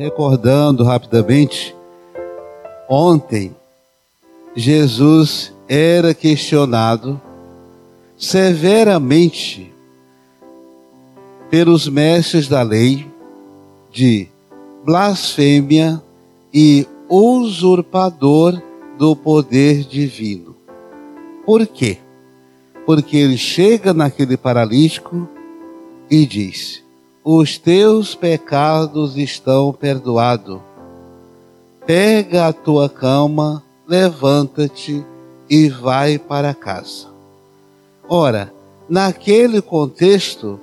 recordando rapidamente, ontem Jesus era questionado severamente pelos mestres da lei de blasfêmia e usurpador do poder divino. Por quê? Porque ele chega naquele paralítico e diz: Os teus pecados estão perdoados. Pega a tua cama, levanta-te e vai para casa. Ora, naquele contexto,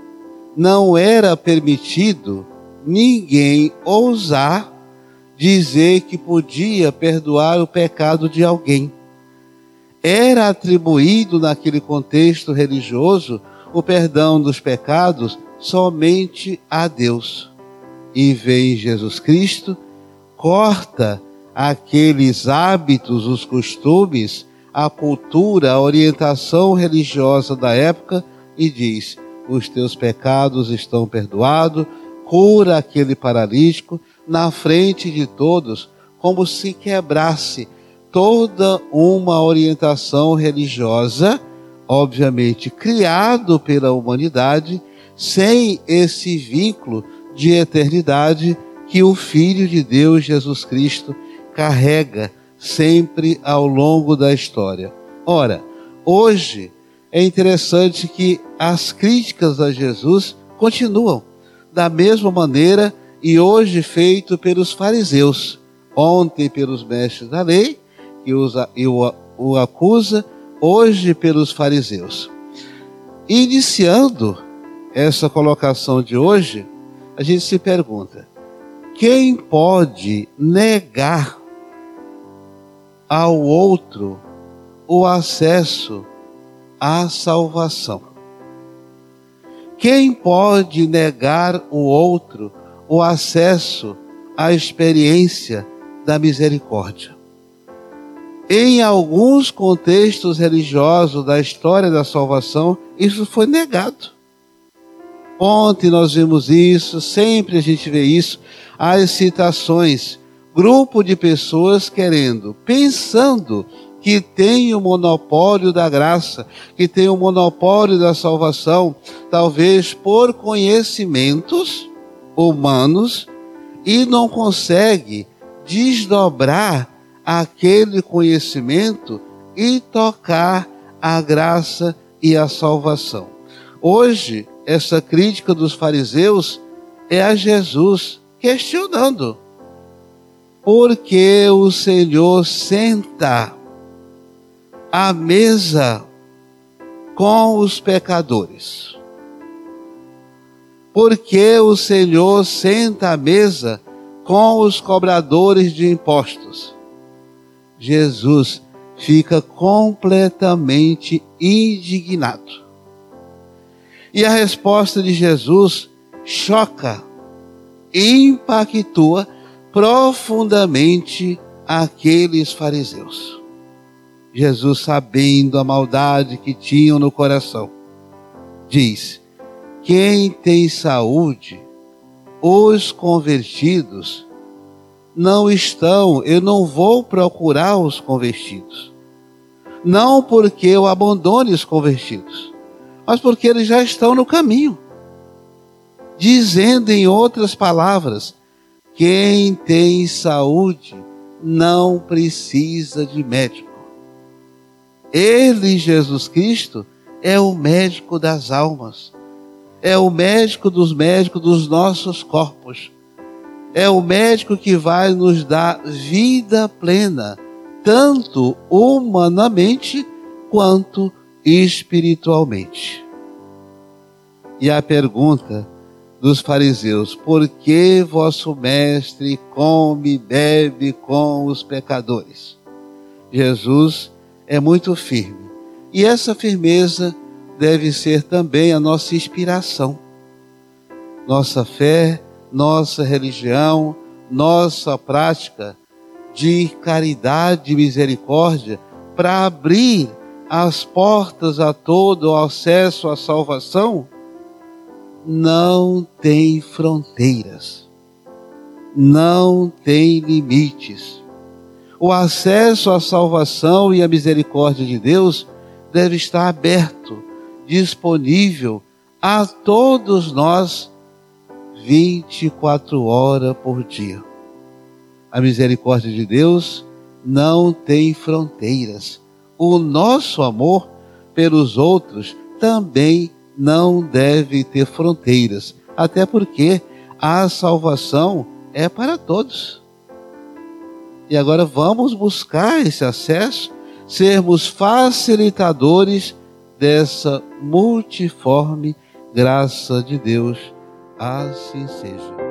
não era permitido ninguém ousar dizer que podia perdoar o pecado de alguém. Era atribuído naquele contexto religioso o perdão dos pecados somente a Deus. E vem Jesus Cristo, corta aqueles hábitos, os costumes, a cultura, a orientação religiosa da época e diz: os teus pecados estão perdoados, cura aquele paralítico na frente de todos, como se quebrasse toda uma orientação religiosa, obviamente criado pela humanidade, sem esse vínculo de eternidade que o Filho de Deus Jesus Cristo carrega sempre ao longo da história. Ora, hoje é interessante que as críticas a Jesus continuam da mesma maneira e hoje feito pelos fariseus, ontem pelos mestres da lei, que o acusa, hoje pelos fariseus. Iniciando essa colocação de hoje, a gente se pergunta: quem pode negar ao outro o acesso à salvação? Quem pode negar o outro o acesso à experiência da misericórdia? Em alguns contextos religiosos da história da salvação, isso foi negado. Ontem nós vimos isso, sempre a gente vê isso, as citações, grupo de pessoas querendo, pensando que tem o monopólio da graça, que tem o monopólio da salvação, talvez por conhecimentos humanos, e não consegue desdobrar aquele conhecimento e tocar a graça e a salvação. Hoje, essa crítica dos fariseus é a Jesus questionando. Porque o Senhor senta à mesa com os pecadores. Porque o Senhor senta à mesa com os cobradores de impostos. Jesus fica completamente indignado. E a resposta de Jesus choca, impactua profundamente aqueles fariseus. Jesus, sabendo a maldade que tinham no coração, diz: Quem tem saúde, os convertidos não estão, eu não vou procurar os convertidos. Não porque eu abandone os convertidos, mas porque eles já estão no caminho. Dizendo em outras palavras, quem tem saúde não precisa de médico. Ele, Jesus Cristo, é o médico das almas, é o médico dos médicos dos nossos corpos, é o médico que vai nos dar vida plena, tanto humanamente quanto espiritualmente. E a pergunta dos fariseus: por que vosso mestre come e bebe com os pecadores? Jesus é muito firme. E essa firmeza deve ser também a nossa inspiração. Nossa fé, nossa religião, nossa prática de caridade e misericórdia para abrir as portas a todo o acesso à salvação não tem fronteiras. não tem limites. O acesso à salvação e à misericórdia de Deus deve estar aberto, disponível a todos nós 24 horas por dia. A misericórdia de Deus não tem fronteiras. O nosso amor pelos outros também não deve ter fronteiras, até porque a salvação é para todos. E agora vamos buscar esse acesso, sermos facilitadores dessa multiforme graça de Deus. Assim seja.